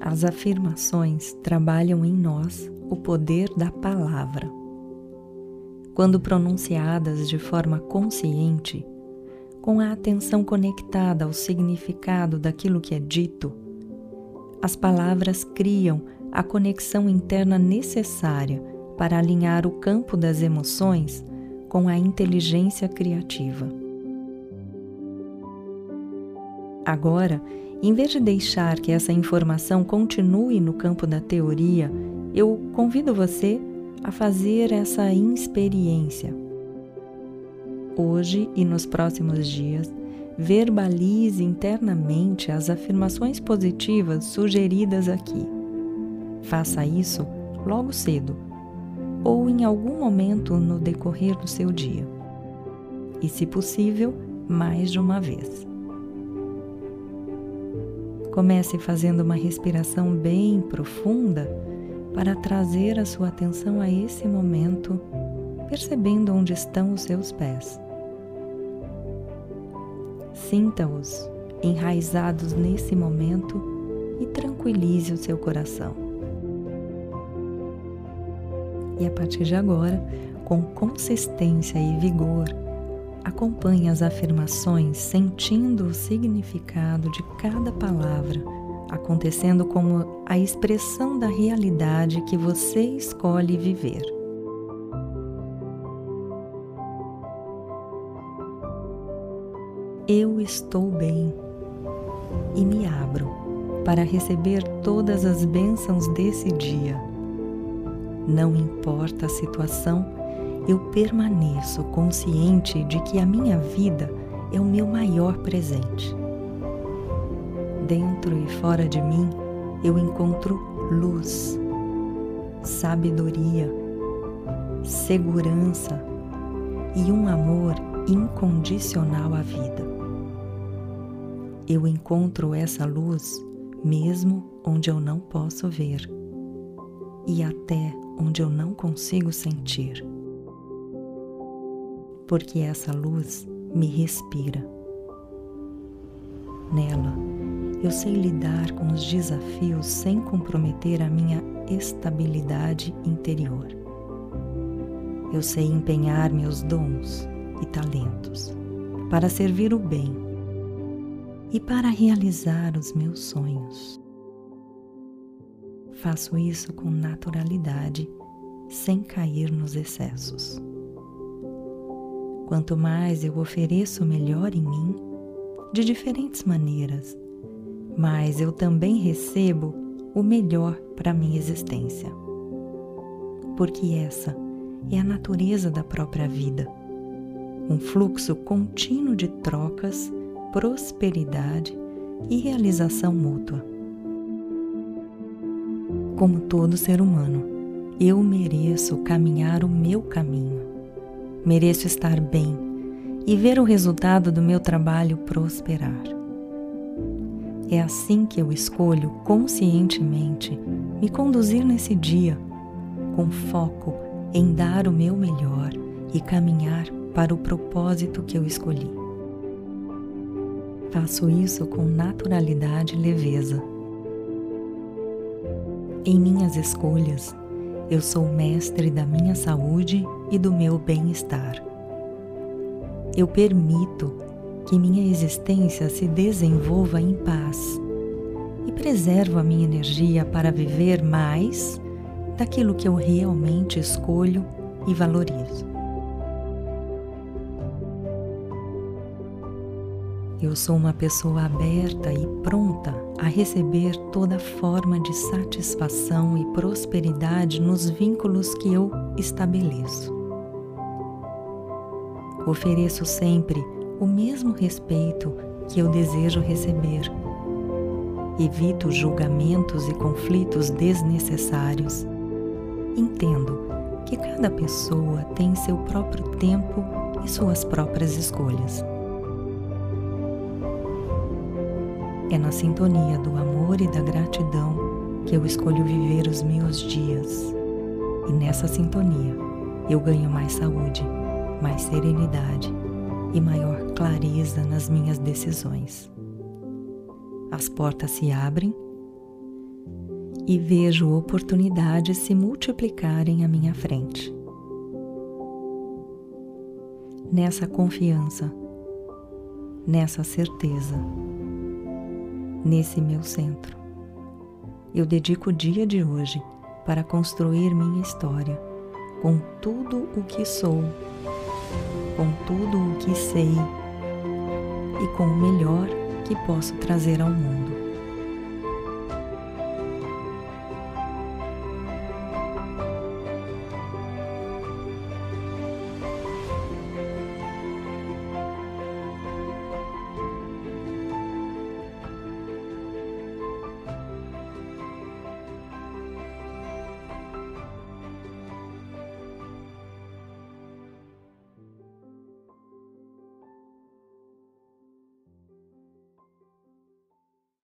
As afirmações trabalham em nós o poder da palavra. Quando pronunciadas de forma consciente, com a atenção conectada ao significado daquilo que é dito, as palavras criam a conexão interna necessária para alinhar o campo das emoções com a inteligência criativa. Agora, em vez de deixar que essa informação continue no campo da teoria, eu convido você a fazer essa experiência Hoje e nos próximos dias, verbalize internamente as afirmações positivas sugeridas aqui. Faça isso logo cedo ou em algum momento no decorrer do seu dia. E, se possível, mais de uma vez. Comece fazendo uma respiração bem profunda para trazer a sua atenção a esse momento, percebendo onde estão os seus pés. Sinta-os enraizados nesse momento e tranquilize o seu coração. E a partir de agora, com consistência e vigor, acompanhe as afirmações sentindo o significado de cada palavra, acontecendo como a expressão da realidade que você escolhe viver. eu estou bem e me abro para receber todas as bênçãos desse dia. Não importa a situação, eu permaneço consciente de que a minha vida é o meu maior presente. Dentro e fora de mim, eu encontro luz, sabedoria, segurança e um amor incondicional à vida eu encontro essa luz mesmo onde eu não posso ver e até onde eu não consigo sentir. Porque essa luz me respira. Nela, eu sei lidar com os desafios sem comprometer a minha estabilidade interior. Eu sei empenhar meus dons e talentos para servir o bem e para realizar os meus sonhos. Faço isso com naturalidade, sem cair nos excessos. Quanto mais eu ofereço o melhor em mim, de diferentes maneiras, mais eu também recebo o melhor para minha existência. Porque essa é a natureza da própria vida, um fluxo contínuo de trocas prosperidade e realização mútua. Como todo ser humano, eu mereço caminhar o meu caminho. Mereço estar bem e ver o resultado do meu trabalho prosperar. É assim que eu escolho conscientemente me conduzir nesse dia, com foco em dar o meu melhor e caminhar para o propósito que eu escolhi. Faço isso com naturalidade e leveza. Em minhas escolhas, eu sou mestre da minha saúde e do meu bem-estar. Eu permito que minha existência se desenvolva em paz e preservo a minha energia para viver mais daquilo que eu realmente escolho e valorizo. Eu sou uma pessoa aberta e pronta a receber toda forma de satisfação e prosperidade nos vínculos que eu estabeleço. Ofereço sempre o mesmo respeito que eu desejo receber. Evito julgamentos e conflitos desnecessários. Entendo que cada pessoa tem seu próprio tempo e suas próprias escolhas. É na sintonia do amor e da gratidão que eu escolho viver os meus dias. E nessa sintonia eu ganho mais saúde, mais serenidade e maior clareza nas minhas decisões. as portas se abrem e vejo oportunidades se multiplicarem à minha frente. Nessa confiança, nessa certeza, nesse meu centro, eu dedico o dia de hoje para construir minha história com tudo o que sou, com tudo o que sei e com o melhor que posso trazer ao mundo.